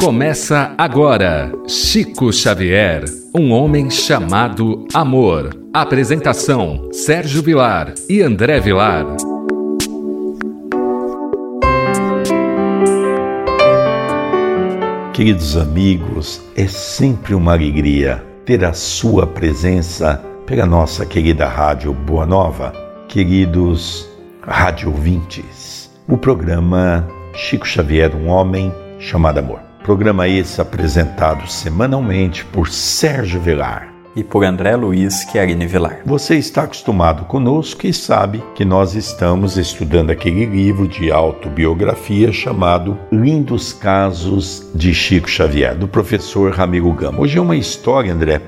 Começa agora Chico Xavier, um homem chamado amor. Apresentação: Sérgio Vilar e André Vilar. Queridos amigos, é sempre uma alegria ter a sua presença pela nossa querida Rádio Boa Nova. Queridos rádio ouvintes, o programa Chico Xavier, um homem chamado amor. Programa esse apresentado semanalmente por Sérgio Vilar e por André Luiz Chiarini Vilar. Você está acostumado conosco e sabe que nós estamos estudando aquele livro de autobiografia chamado Lindos Casos de Chico Xavier, do professor Ramiro Gama. Hoje é uma história, André,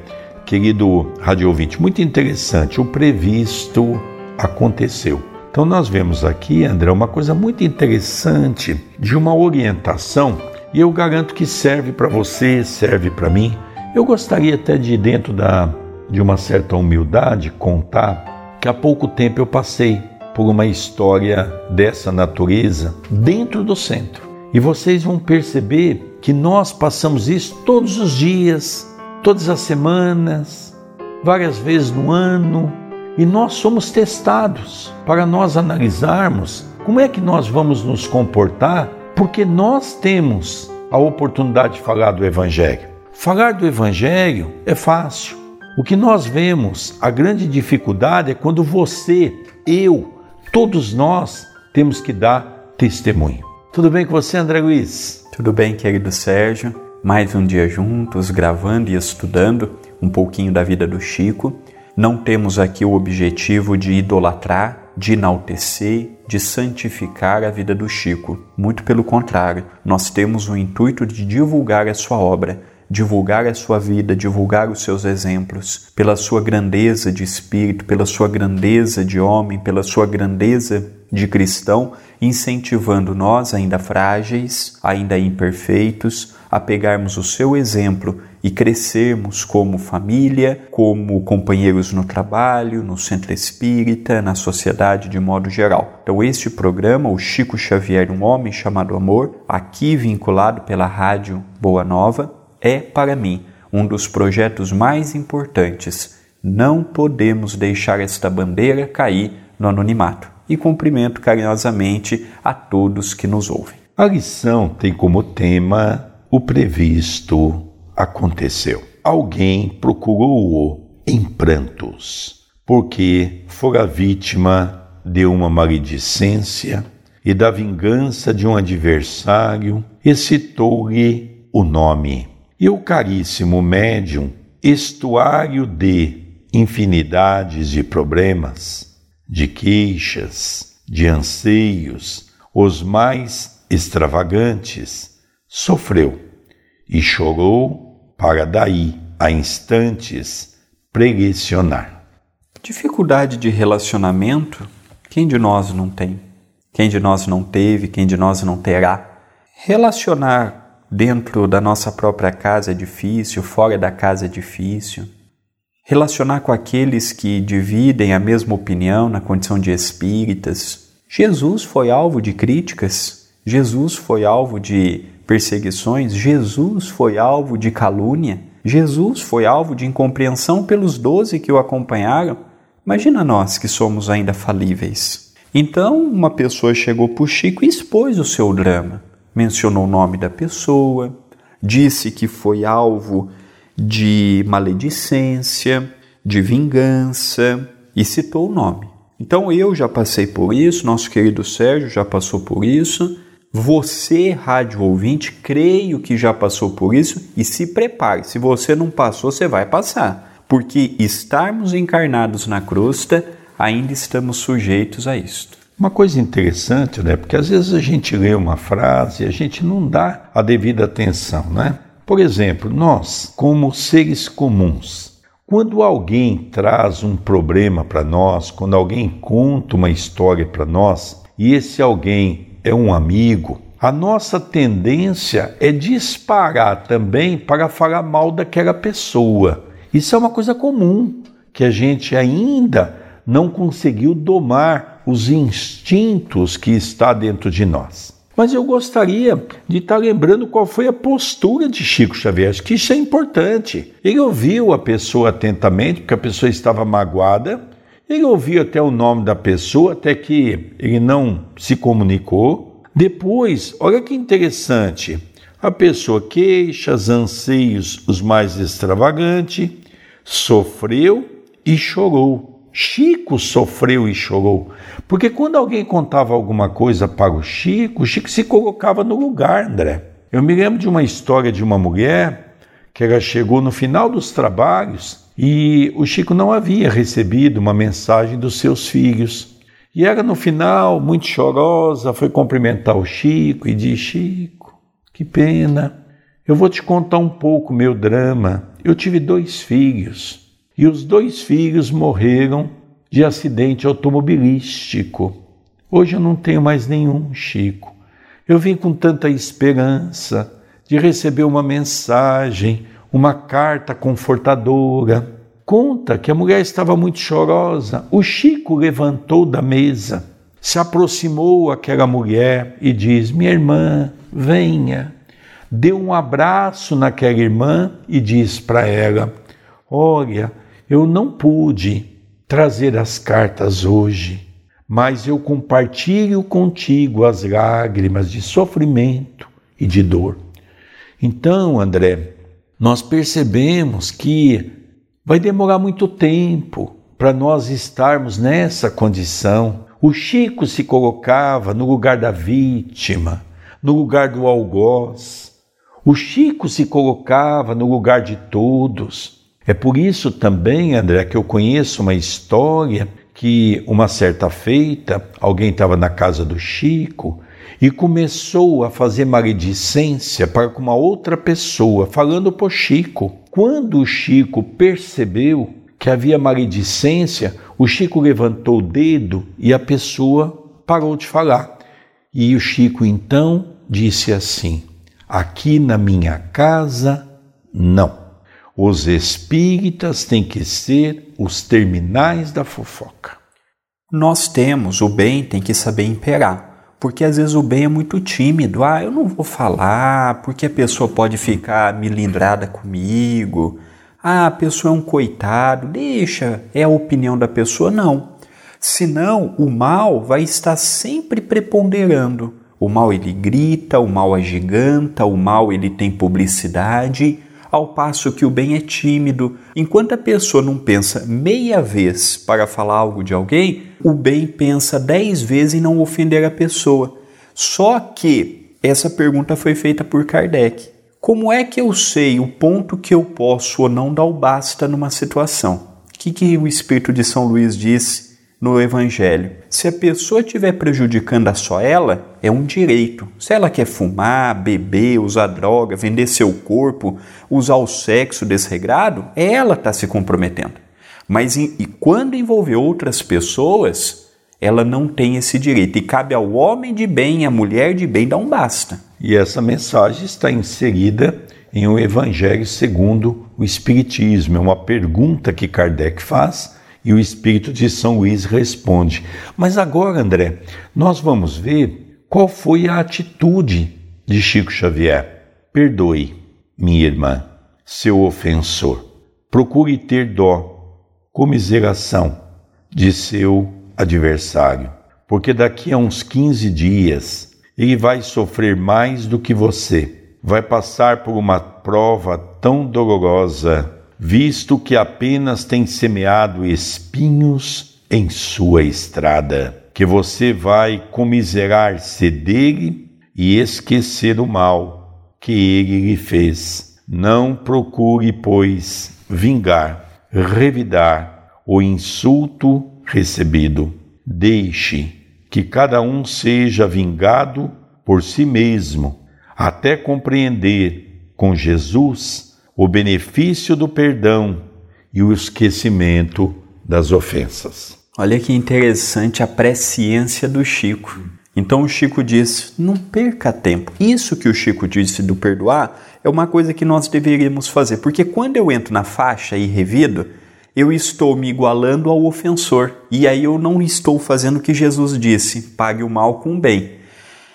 querido rádio ouvinte, muito interessante. O previsto aconteceu. Então nós vemos aqui, André, uma coisa muito interessante de uma orientação e eu garanto que serve para você, serve para mim. Eu gostaria até de, dentro da, de uma certa humildade, contar que há pouco tempo eu passei por uma história dessa natureza dentro do centro. E vocês vão perceber que nós passamos isso todos os dias, todas as semanas, várias vezes no ano, e nós somos testados para nós analisarmos como é que nós vamos nos comportar porque nós temos a oportunidade de falar do Evangelho. Falar do Evangelho é fácil. O que nós vemos, a grande dificuldade é quando você, eu, todos nós temos que dar testemunho. Tudo bem com você, André Luiz? Tudo bem, querido Sérgio. Mais um dia juntos, gravando e estudando um pouquinho da vida do Chico. Não temos aqui o objetivo de idolatrar de enaltecer, de santificar a vida do Chico. Muito pelo contrário, nós temos o intuito de divulgar a sua obra, divulgar a sua vida, divulgar os seus exemplos, pela sua grandeza de espírito, pela sua grandeza de homem, pela sua grandeza de cristão, incentivando nós, ainda frágeis, ainda imperfeitos, a pegarmos o seu exemplo e crescermos como família, como companheiros no trabalho, no centro espírita, na sociedade de modo geral. Então, este programa, o Chico Xavier, um homem chamado Amor, aqui vinculado pela Rádio Boa Nova, é para mim um dos projetos mais importantes. Não podemos deixar esta bandeira cair no anonimato. E cumprimento carinhosamente a todos que nos ouvem. A lição tem como tema o previsto aconteceu. Alguém procurou-o em prantos, porque fora vítima de uma maledicência e da vingança de um adversário, excitou-lhe o nome. E o caríssimo médium, estuário de infinidades de problemas, de queixas, de anseios, os mais extravagantes, sofreu e chorou para daí a instantes preguicionar. Dificuldade de relacionamento, quem de nós não tem? Quem de nós não teve? Quem de nós não terá? Relacionar dentro da nossa própria casa é difícil, fora da casa é difícil. Relacionar com aqueles que dividem a mesma opinião na condição de espíritas. Jesus foi alvo de críticas, Jesus foi alvo de perseguições, Jesus foi alvo de calúnia, Jesus foi alvo de incompreensão pelos doze que o acompanharam. Imagina nós que somos ainda falíveis. Então, uma pessoa chegou para Chico e expôs o seu drama. Mencionou o nome da pessoa, disse que foi alvo de maledicência, de vingança e citou o nome. Então eu já passei por isso, nosso querido Sérgio já passou por isso. Você, rádio ouvinte, creio que já passou por isso e se prepare. Se você não passou, você vai passar. Porque estarmos encarnados na crosta, ainda estamos sujeitos a isto. Uma coisa interessante, né? Porque às vezes a gente lê uma frase e a gente não dá a devida atenção, né? Por exemplo, nós, como seres comuns, quando alguém traz um problema para nós, quando alguém conta uma história para nós, e esse alguém é um amigo, a nossa tendência é disparar também para falar mal daquela pessoa. Isso é uma coisa comum que a gente ainda não conseguiu domar os instintos que está dentro de nós. Mas eu gostaria de estar lembrando qual foi a postura de Chico Xavier, que isso é importante. Ele ouviu a pessoa atentamente, porque a pessoa estava magoada, ele ouviu até o nome da pessoa, até que ele não se comunicou. Depois, olha que interessante, a pessoa queixa, anseios os mais extravagantes, sofreu e chorou. Chico sofreu e chorou, porque quando alguém contava alguma coisa para o Chico, o Chico se colocava no lugar, André. Eu me lembro de uma história de uma mulher que ela chegou no final dos trabalhos e o Chico não havia recebido uma mensagem dos seus filhos. E ela, no final, muito chorosa, foi cumprimentar o Chico e disse: Chico, que pena, eu vou te contar um pouco meu drama. Eu tive dois filhos e os dois filhos morreram de acidente automobilístico. Hoje eu não tenho mais nenhum, Chico. Eu vim com tanta esperança de receber uma mensagem, uma carta confortadora. Conta que a mulher estava muito chorosa. O Chico levantou da mesa, se aproximou àquela mulher e diz: Minha irmã, venha. Deu um abraço naquela irmã e diz para ela: Olha, eu não pude trazer as cartas hoje, mas eu compartilho contigo as lágrimas de sofrimento e de dor. Então, André, nós percebemos que vai demorar muito tempo para nós estarmos nessa condição. O Chico se colocava no lugar da vítima, no lugar do algoz. O Chico se colocava no lugar de todos. É por isso também, André, que eu conheço uma história que uma certa feita alguém estava na casa do Chico e começou a fazer maledicência para com uma outra pessoa, falando o Chico. Quando o Chico percebeu que havia maledicência, o Chico levantou o dedo e a pessoa parou de falar. E o Chico então disse assim: Aqui na minha casa, não. Os espíritas têm que ser os terminais da fofoca. Nós temos, o bem tem que saber imperar, porque às vezes o bem é muito tímido. Ah, eu não vou falar, porque a pessoa pode ficar milindrada comigo. Ah, a pessoa é um coitado, deixa, é a opinião da pessoa. Não. Senão, o mal vai estar sempre preponderando. O mal ele grita, o mal agiganta, o mal ele tem publicidade ao passo que o bem é tímido. Enquanto a pessoa não pensa meia vez para falar algo de alguém, o bem pensa dez vezes em não ofender a pessoa. Só que essa pergunta foi feita por Kardec. Como é que eu sei o ponto que eu posso ou não dar o basta numa situação? O que, que o Espírito de São Luís disse no Evangelho. Se a pessoa estiver prejudicando a só ela, é um direito. Se ela quer fumar, beber, usar droga, vender seu corpo, usar o sexo desregrado, ela está se comprometendo. Mas e quando envolver outras pessoas, ela não tem esse direito. E cabe ao homem de bem, à mulher de bem, dar um basta. E essa mensagem está inserida em o Evangelho segundo o Espiritismo. É uma pergunta que Kardec faz e o Espírito de São Luís responde. Mas agora, André, nós vamos ver qual foi a atitude de Chico Xavier. Perdoe, minha irmã, seu ofensor. Procure ter dó, comiseração de seu adversário, porque daqui a uns 15 dias ele vai sofrer mais do que você. Vai passar por uma prova tão dolorosa visto que apenas tem semeado espinhos em sua estrada, que você vai comiserar-se dele e esquecer o mal que ele lhe fez. Não procure, pois, vingar, revidar o insulto recebido. Deixe que cada um seja vingado por si mesmo, até compreender com Jesus o benefício do perdão e o esquecimento das ofensas. Olha que interessante a presciência do Chico. Então o Chico diz: não perca tempo. Isso que o Chico disse do perdoar é uma coisa que nós deveríamos fazer, porque quando eu entro na faixa e revido, eu estou me igualando ao ofensor e aí eu não estou fazendo o que Jesus disse: pague o mal com o bem.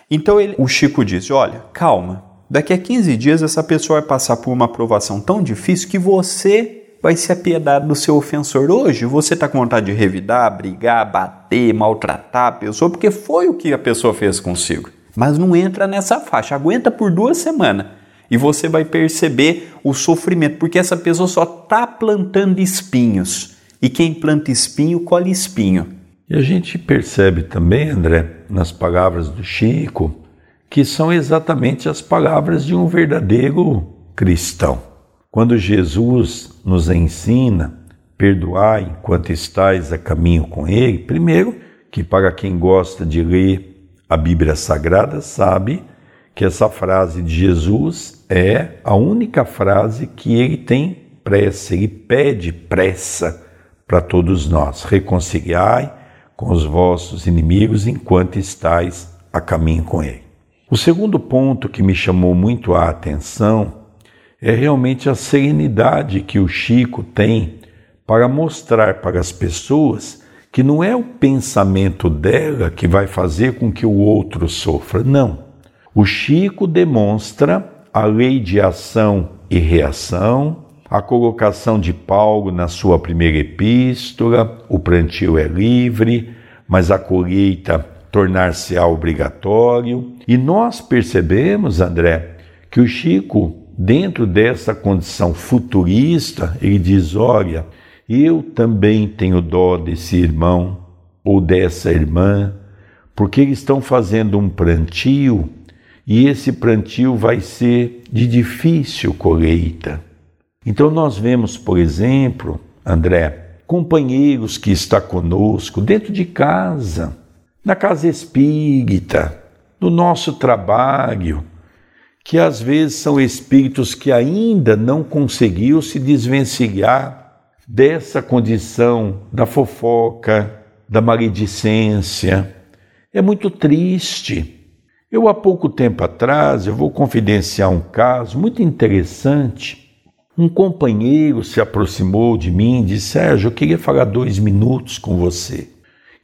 Então ele, o Chico disse: Olha, calma, daqui a 15 dias essa pessoa vai passar por uma aprovação tão difícil que você vai se apiedar do seu ofensor. Hoje você está com vontade de revidar, brigar, bater, maltratar a pessoa, porque foi o que a pessoa fez consigo. Mas não entra nessa faixa, aguenta por duas semanas e você vai perceber o sofrimento, porque essa pessoa só está plantando espinhos. E quem planta espinho, colhe espinho. E a gente percebe também, André, nas palavras do Chico, que são exatamente as palavras de um verdadeiro cristão. Quando Jesus nos ensina perdoar enquanto estais a caminho com Ele, primeiro, que para quem gosta de ler a Bíblia Sagrada sabe que essa frase de Jesus é a única frase que ele tem pressa, ele pede pressa para todos nós. Reconciliai com os vossos inimigos enquanto estais a caminho com ele. O segundo ponto que me chamou muito a atenção é realmente a serenidade que o Chico tem para mostrar para as pessoas que não é o pensamento dela que vai fazer com que o outro sofra, não. O Chico demonstra a lei de ação e reação, a colocação de Paulo na sua primeira epístola, o plantio é livre, mas a colheita tornar-se-á obrigatório. E nós percebemos, André, que o Chico dentro dessa condição futurista, ele diz: olha, eu também tenho dó desse irmão ou dessa irmã, porque eles estão fazendo um plantio e esse plantio vai ser de difícil colheita. Então nós vemos, por exemplo, André, companheiros que está conosco dentro de casa, na casa espírita, no nosso trabalho, que às vezes são espíritos que ainda não conseguiu se desvencilhar dessa condição da fofoca, da maledicência. É muito triste. Eu há pouco tempo atrás, eu vou confidenciar um caso muito interessante. Um companheiro se aproximou de mim e disse: Sérgio, eu queria falar dois minutos com você.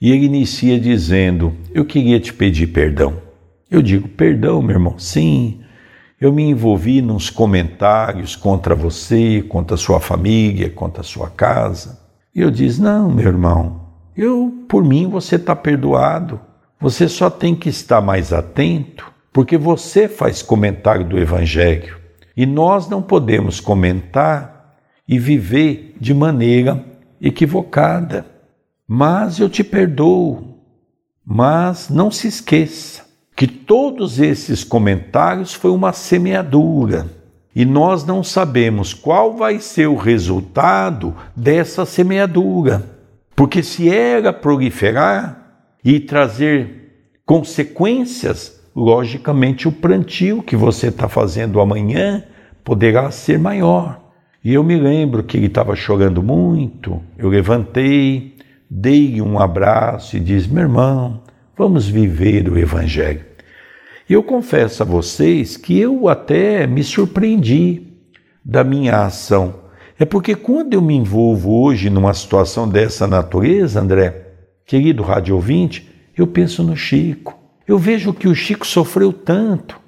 E ele inicia dizendo: Eu queria te pedir perdão. Eu digo: Perdão, meu irmão? Sim, eu me envolvi nos comentários contra você, contra sua família, contra sua casa. E eu disse: Não, meu irmão, eu, por mim, você está perdoado. Você só tem que estar mais atento, porque você faz comentário do Evangelho. E nós não podemos comentar e viver de maneira equivocada. Mas eu te perdoo. Mas não se esqueça que todos esses comentários foi uma semeadura e nós não sabemos qual vai ser o resultado dessa semeadura. Porque se ela proliferar e trazer consequências, logicamente o plantio que você está fazendo amanhã poderá ser maior. E eu me lembro que ele estava chorando muito, eu levantei, dei um abraço e disse: meu irmão, vamos viver o Evangelho. E eu confesso a vocês que eu até me surpreendi da minha ação. É porque quando eu me envolvo hoje numa situação dessa natureza, André, querido rádio ouvinte, eu penso no Chico. Eu vejo que o Chico sofreu tanto.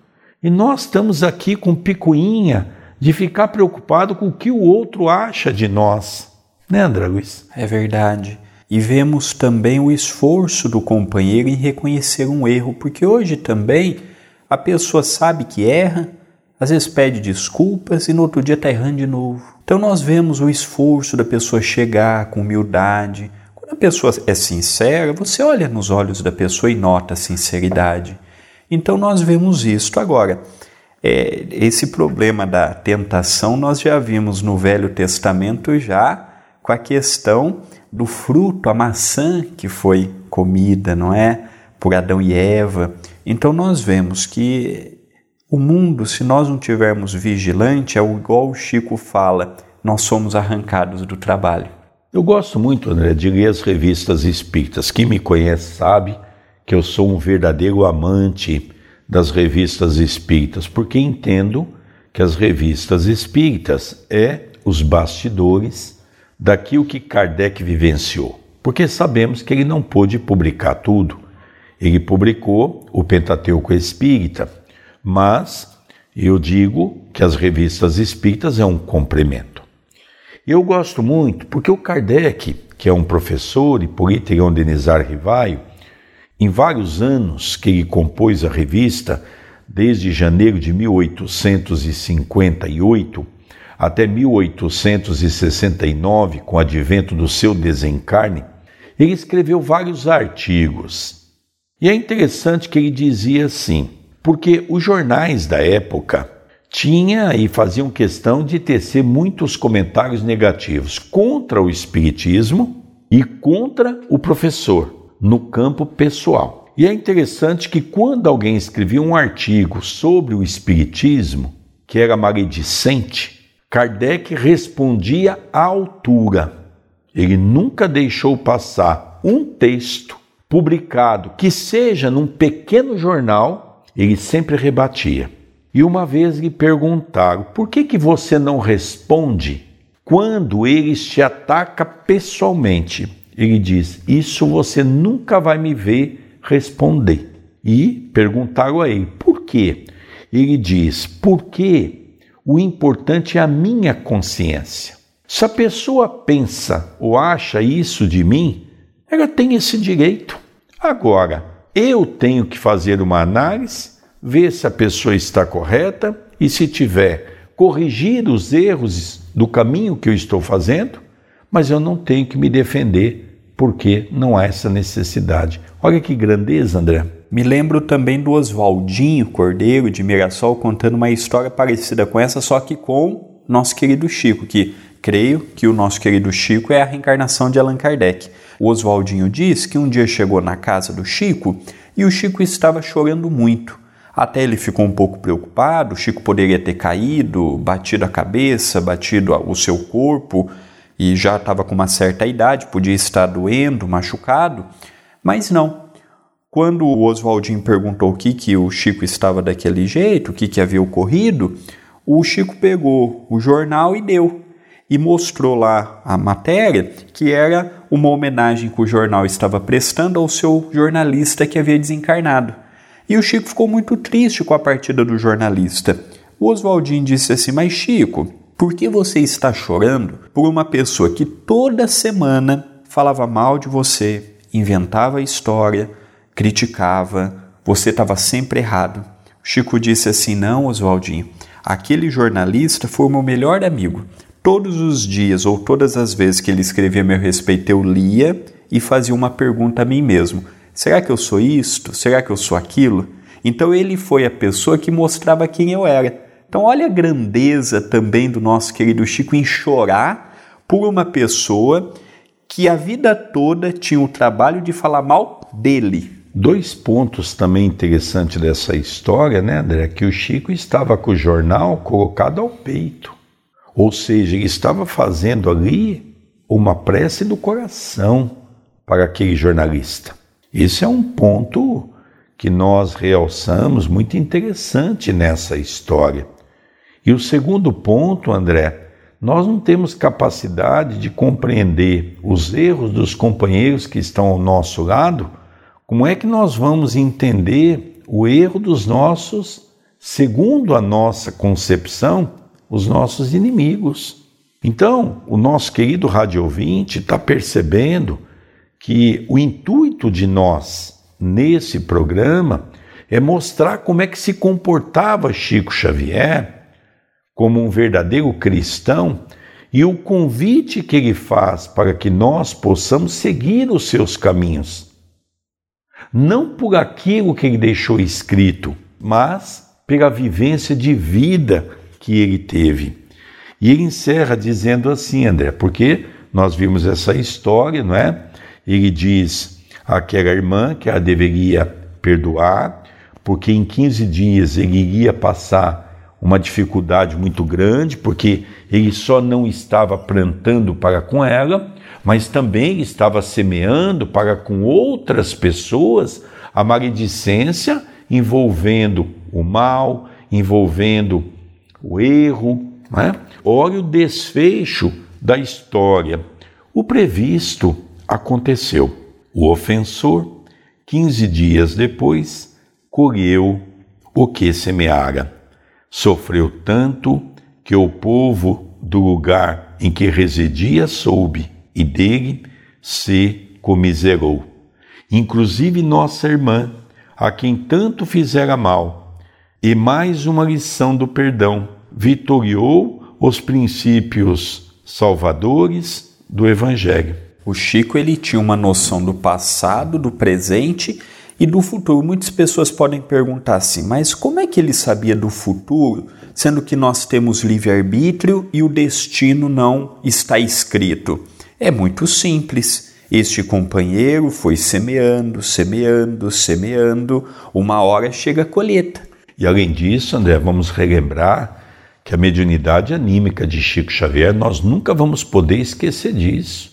E nós estamos aqui com picuinha de ficar preocupado com o que o outro acha de nós. Né, André Luiz? É verdade. E vemos também o esforço do companheiro em reconhecer um erro, porque hoje também a pessoa sabe que erra, às vezes pede desculpas e no outro dia está errando de novo. Então nós vemos o esforço da pessoa chegar com humildade. Quando a pessoa é sincera, você olha nos olhos da pessoa e nota a sinceridade. Então nós vemos isto. Agora, é, esse problema da tentação nós já vimos no Velho Testamento já com a questão do fruto, a maçã que foi comida, não é? Por Adão e Eva. Então nós vemos que o mundo, se nós não tivermos vigilante, é igual o Chico fala, nós somos arrancados do trabalho. Eu gosto muito, André, de ler as revistas espíritas. Quem me conhece sabe que eu sou um verdadeiro amante das revistas espíritas, porque entendo que as revistas espíritas é os bastidores daquilo que Kardec vivenciou. Porque sabemos que ele não pôde publicar tudo. Ele publicou o Pentateuco Espírita, mas eu digo que as revistas espíritas é um complemento. Eu gosto muito porque o Kardec, que é um professor e político Denizar Rivaio, em vários anos que ele compôs a revista, desde janeiro de 1858 até 1869, com o advento do seu desencarne, ele escreveu vários artigos. E é interessante que ele dizia assim, porque os jornais da época tinha e faziam questão de tecer muitos comentários negativos contra o espiritismo e contra o professor no campo pessoal. E é interessante que quando alguém escrevia um artigo sobre o espiritismo, que era maledicente, Kardec respondia à altura. Ele nunca deixou passar um texto publicado que seja num pequeno jornal, ele sempre rebatia. E uma vez lhe perguntaram: por que, que você não responde quando eles te ataca pessoalmente? Ele diz: Isso você nunca vai me ver responder. E perguntaram a ele: por quê? Ele diz: porque o importante é a minha consciência. Se a pessoa pensa ou acha isso de mim, ela tem esse direito. Agora, eu tenho que fazer uma análise ver se a pessoa está correta e, se tiver, corrigir os erros do caminho que eu estou fazendo, mas eu não tenho que me defender porque não há essa necessidade. Olha que grandeza, André. Me lembro também do Oswaldinho Cordeiro de Mirassol contando uma história parecida com essa, só que com nosso querido Chico, que creio que o nosso querido Chico é a reencarnação de Allan Kardec. O Oswaldinho diz que um dia chegou na casa do Chico e o Chico estava chorando muito. Até ele ficou um pouco preocupado, o Chico poderia ter caído, batido a cabeça, batido o seu corpo e já estava com uma certa idade, podia estar doendo, machucado, mas não. Quando o Oswaldinho perguntou o que, que o Chico estava daquele jeito, o que, que havia ocorrido, o Chico pegou o jornal e deu. E mostrou lá a matéria que era uma homenagem que o jornal estava prestando ao seu jornalista que havia desencarnado. E o Chico ficou muito triste com a partida do jornalista. O Oswaldinho disse assim: Mas Chico, por que você está chorando por uma pessoa que toda semana falava mal de você, inventava história, criticava, você estava sempre errado? Chico disse assim: Não, Oswaldinho, aquele jornalista foi o meu melhor amigo. Todos os dias ou todas as vezes que ele escrevia a meu respeito, eu lia e fazia uma pergunta a mim mesmo Será que eu sou isto? Será que eu sou aquilo? Então ele foi a pessoa que mostrava quem eu era. Então olha a grandeza também do nosso querido Chico em chorar por uma pessoa que a vida toda tinha o trabalho de falar mal dele. Dois pontos também interessantes dessa história, né, André? Que o Chico estava com o jornal colocado ao peito. Ou seja, ele estava fazendo ali uma prece do coração para aquele jornalista. Esse é um ponto que nós realçamos muito interessante nessa história. E o segundo ponto, André, nós não temos capacidade de compreender os erros dos companheiros que estão ao nosso lado. Como é que nós vamos entender o erro dos nossos, segundo a nossa concepção, os nossos inimigos? Então, o nosso querido rádio ouvinte está percebendo que o intuito de nós nesse programa é mostrar como é que se comportava Chico Xavier como um verdadeiro cristão e o convite que ele faz para que nós possamos seguir os seus caminhos. Não por aquilo que ele deixou escrito, mas pela vivência de vida que ele teve. E ele encerra dizendo assim, André, porque nós vimos essa história, não é? Ele diz àquela irmã que ela deveria perdoar, porque em 15 dias ele iria passar uma dificuldade muito grande, porque ele só não estava plantando para com ela, mas também estava semeando para com outras pessoas a maledicência envolvendo o mal, envolvendo o erro. Né? Olha o desfecho da história. O previsto aconteceu. O ofensor, quinze dias depois, colheu o que semeara. Sofreu tanto que o povo do lugar em que residia soube e dele se comiserou. Inclusive nossa irmã, a quem tanto fizera mal, e mais uma lição do perdão, vitoriou os princípios salvadores do Evangelho. O Chico ele tinha uma noção do passado, do presente e do futuro. Muitas pessoas podem perguntar assim, mas como é que ele sabia do futuro, sendo que nós temos livre-arbítrio e o destino não está escrito? É muito simples. Este companheiro foi semeando, semeando, semeando, uma hora chega a colheita. E além disso, André, vamos relembrar que a mediunidade anímica de Chico Xavier, nós nunca vamos poder esquecer disso.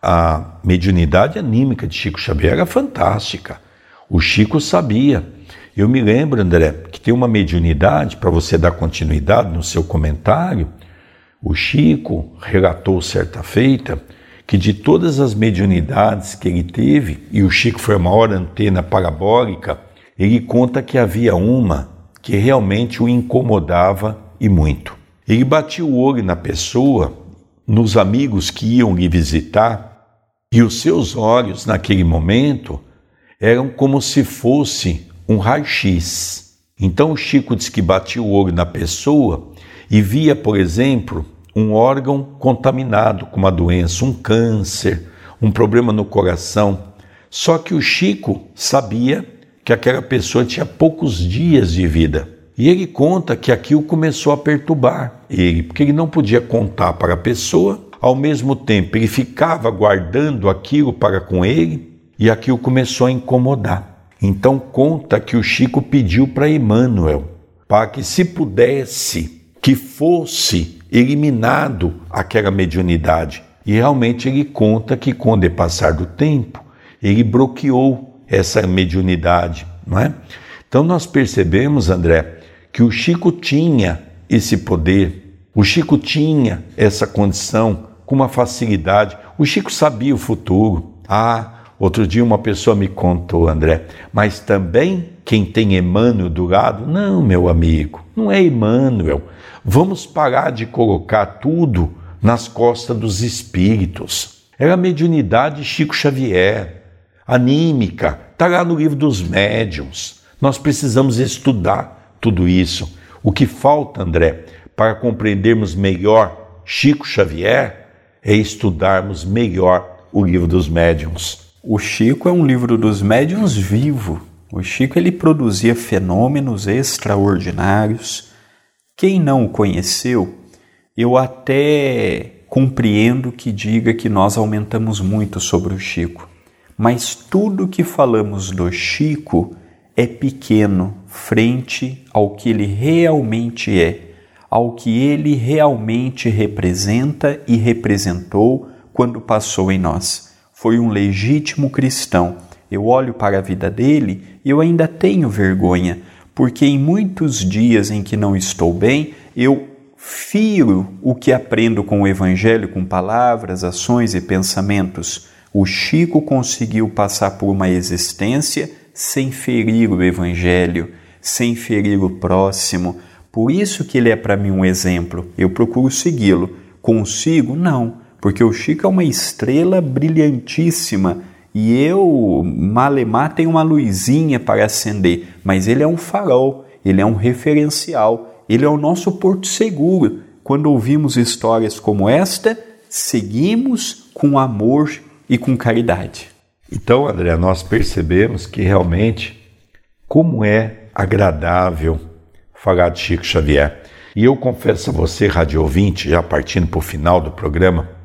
A mediunidade anímica de Chico Xavier era fantástica. O Chico sabia. Eu me lembro, André, que tem uma mediunidade, para você dar continuidade no seu comentário, o Chico relatou certa feita que de todas as mediunidades que ele teve, e o Chico foi a maior antena parabólica, ele conta que havia uma que realmente o incomodava e muito. Ele batia o olho na pessoa, nos amigos que iam lhe visitar, e os seus olhos, naquele momento, eram como se fosse um raio-x. Então o Chico diz que batia o olho na pessoa e via, por exemplo, um órgão contaminado com uma doença, um câncer, um problema no coração. Só que o Chico sabia que aquela pessoa tinha poucos dias de vida. E ele conta que aquilo começou a perturbar ele, porque ele não podia contar para a pessoa ao mesmo tempo ele ficava guardando aquilo para com ele e aquilo começou a incomodar. Então conta que o Chico pediu para Emmanuel para que se pudesse que fosse eliminado aquela mediunidade. E realmente ele conta que com o depassar do tempo ele bloqueou essa mediunidade, não é? Então nós percebemos, André, que o Chico tinha esse poder, o Chico tinha essa condição com uma facilidade. O Chico sabia o futuro. Ah, outro dia uma pessoa me contou, André, mas também quem tem Emmanuel do lado? Não, meu amigo, não é Emmanuel. Vamos parar de colocar tudo nas costas dos espíritos. Era a mediunidade Chico Xavier, anímica, está lá no livro dos médiuns. Nós precisamos estudar tudo isso. O que falta, André, para compreendermos melhor Chico Xavier é estudarmos melhor o livro dos médiuns. O Chico é um livro dos médiuns vivo. O Chico ele produzia fenômenos extraordinários. Quem não o conheceu, eu até compreendo que diga que nós aumentamos muito sobre o Chico. Mas tudo que falamos do Chico é pequeno frente ao que ele realmente é ao que ele realmente representa e representou quando passou em nós. Foi um legítimo cristão. Eu olho para a vida dele e eu ainda tenho vergonha, porque em muitos dias em que não estou bem, eu firo o que aprendo com o Evangelho, com palavras, ações e pensamentos. O Chico conseguiu passar por uma existência sem ferir o Evangelho, sem ferir o próximo, por isso que ele é para mim um exemplo. Eu procuro segui-lo. Consigo? Não, porque o Chico é uma estrela brilhantíssima e eu, malemar, tenho uma luzinha para acender, mas ele é um farol, ele é um referencial, ele é o nosso porto seguro. Quando ouvimos histórias como esta, seguimos com amor e com caridade. Então, André, nós percebemos que realmente como é agradável falar de Chico Xavier. E eu confesso a você, rádio ouvinte, já partindo para o final do programa,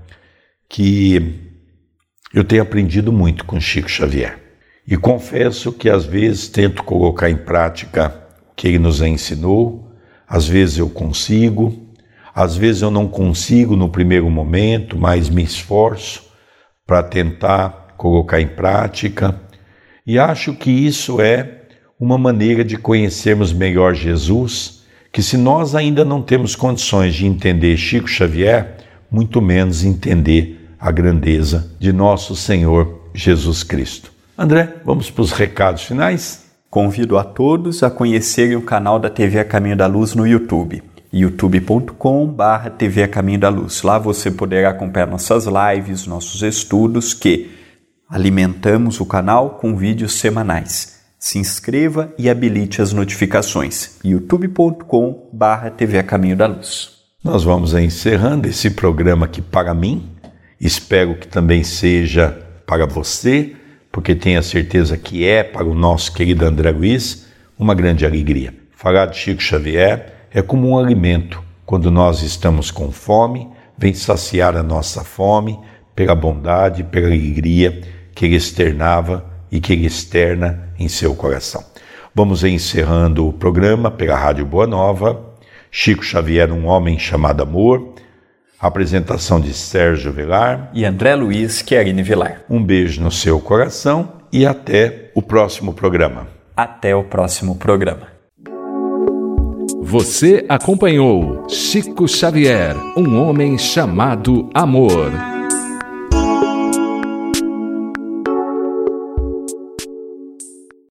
que eu tenho aprendido muito com Chico Xavier. E confesso que às vezes tento colocar em prática o que ele nos ensinou, às vezes eu consigo, às vezes eu não consigo no primeiro momento, mas me esforço para tentar colocar em prática. E acho que isso é uma maneira de conhecermos melhor Jesus, que se nós ainda não temos condições de entender Chico Xavier, muito menos entender a grandeza de nosso Senhor Jesus Cristo. André, vamos para os recados finais? Convido a todos a conhecerem o canal da TV a Caminho da Luz no YouTube youtube.com/barra TV a Caminho da Luz. Lá você poderá acompanhar nossas lives, nossos estudos, que alimentamos o canal com vídeos semanais. Se inscreva e habilite as notificações. youtube.com/barra TV a Caminho da Luz. Nós vamos encerrando esse programa aqui para mim. Espero que também seja para você, porque tenho a certeza que é para o nosso querido André Luiz uma grande alegria. Falar de Chico Xavier é como um alimento. Quando nós estamos com fome, vem saciar a nossa fome pela bondade, pela alegria que ele externava e que ele externa em seu coração. Vamos encerrando o programa pela Rádio Boa Nova. Chico Xavier, um homem chamado amor. Apresentação de Sérgio Velar e André Luiz Querini Vilar. Um beijo no seu coração e até o próximo programa. Até o próximo programa. Você acompanhou Chico Xavier, um homem chamado Amor.